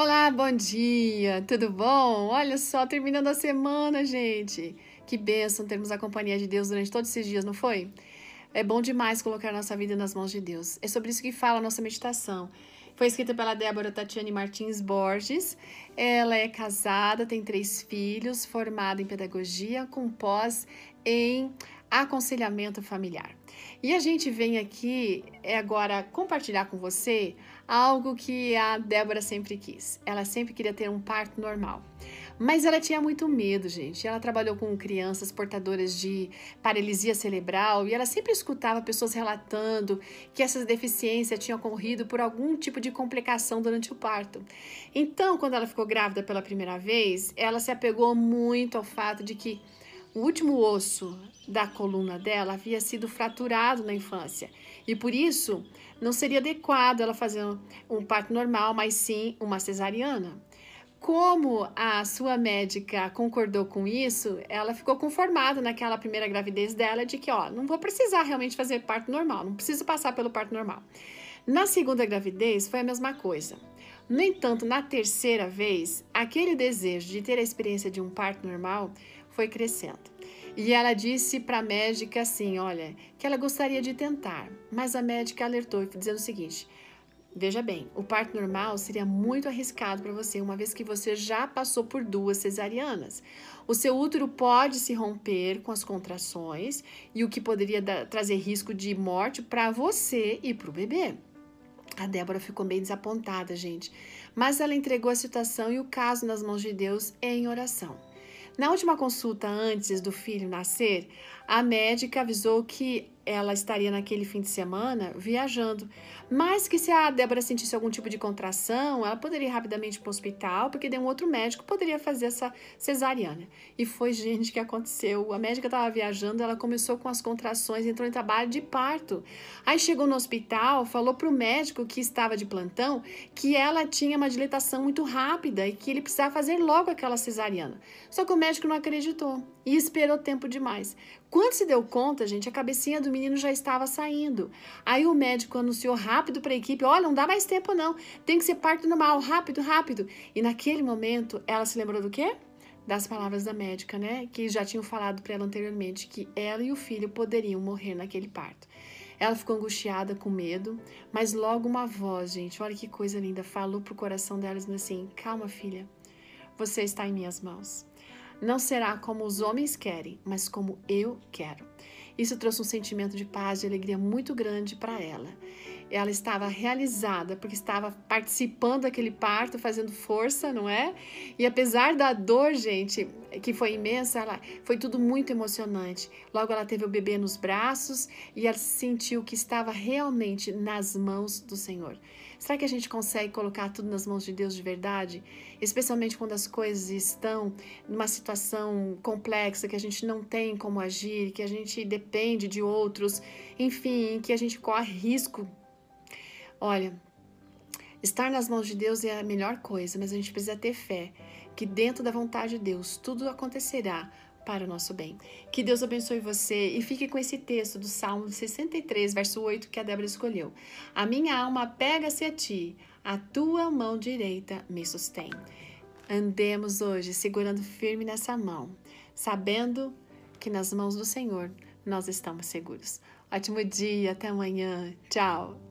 Olá, bom dia, tudo bom? Olha só, terminando a semana, gente. Que bênção termos a companhia de Deus durante todos esses dias, não foi? É bom demais colocar nossa vida nas mãos de Deus. É sobre isso que fala a nossa meditação. Foi escrita pela Débora Tatiane Martins Borges. Ela é casada, tem três filhos, formada em pedagogia, com pós em aconselhamento familiar. E a gente vem aqui é agora compartilhar com você algo que a Débora sempre quis. Ela sempre queria ter um parto normal. Mas ela tinha muito medo, gente. Ela trabalhou com crianças portadoras de paralisia cerebral e ela sempre escutava pessoas relatando que essas deficiências tinham ocorrido por algum tipo de complicação durante o parto. Então, quando ela ficou grávida pela primeira vez, ela se apegou muito ao fato de que o último osso da coluna dela havia sido fraturado na infância e por isso não seria adequado ela fazer um parto normal, mas sim uma cesariana. Como a sua médica concordou com isso, ela ficou conformada naquela primeira gravidez dela de que, ó, não vou precisar realmente fazer parto normal, não preciso passar pelo parto normal. Na segunda gravidez foi a mesma coisa. No entanto, na terceira vez, aquele desejo de ter a experiência de um parto normal foi crescendo. E ela disse para a médica assim: olha, que ela gostaria de tentar, mas a médica alertou dizendo o seguinte: Veja bem, o parto normal seria muito arriscado para você, uma vez que você já passou por duas cesarianas. O seu útero pode se romper com as contrações e o que poderia dar, trazer risco de morte para você e para o bebê. A Débora ficou bem desapontada, gente, mas ela entregou a situação e o caso nas mãos de Deus em oração. Na última consulta antes do filho nascer, a médica avisou que ela estaria naquele fim de semana viajando, mas que se a Débora sentisse algum tipo de contração, ela poderia ir rapidamente para o hospital, porque de um outro médico poderia fazer essa cesariana. E foi, gente, que aconteceu. A médica estava viajando, ela começou com as contrações, entrou em trabalho de parto. Aí chegou no hospital, falou para o médico que estava de plantão que ela tinha uma dilatação muito rápida e que ele precisava fazer logo aquela cesariana. Só que o médico não acreditou e esperou tempo demais. Quando se deu conta, gente, a cabecinha do menino já estava saindo. Aí o médico anunciou rápido para a equipe: olha, não dá mais tempo não, tem que ser parto normal, rápido, rápido. E naquele momento, ela se lembrou do quê? Das palavras da médica, né? Que já tinham falado para ela anteriormente que ela e o filho poderiam morrer naquele parto. Ela ficou angustiada, com medo, mas logo uma voz, gente, olha que coisa linda, falou pro coração dela dizendo assim: calma, filha, você está em minhas mãos. Não será como os homens querem, mas como eu quero. Isso trouxe um sentimento de paz e alegria muito grande para ela. Ela estava realizada porque estava participando daquele parto, fazendo força, não é? E apesar da dor, gente, que foi imensa, ela, foi tudo muito emocionante. Logo ela teve o bebê nos braços e ela sentiu que estava realmente nas mãos do Senhor. Será que a gente consegue colocar tudo nas mãos de Deus de verdade? Especialmente quando as coisas estão numa situação complexa, que a gente não tem como agir, que a gente depende de outros, enfim, que a gente corre risco. Olha, estar nas mãos de Deus é a melhor coisa, mas a gente precisa ter fé que dentro da vontade de Deus tudo acontecerá para o nosso bem. Que Deus abençoe você e fique com esse texto do Salmo 63, verso 8 que a Débora escolheu. A minha alma pega-se a ti, a tua mão direita me sustém. Andemos hoje segurando firme nessa mão, sabendo que nas mãos do Senhor nós estamos seguros. Ótimo dia, até amanhã. Tchau.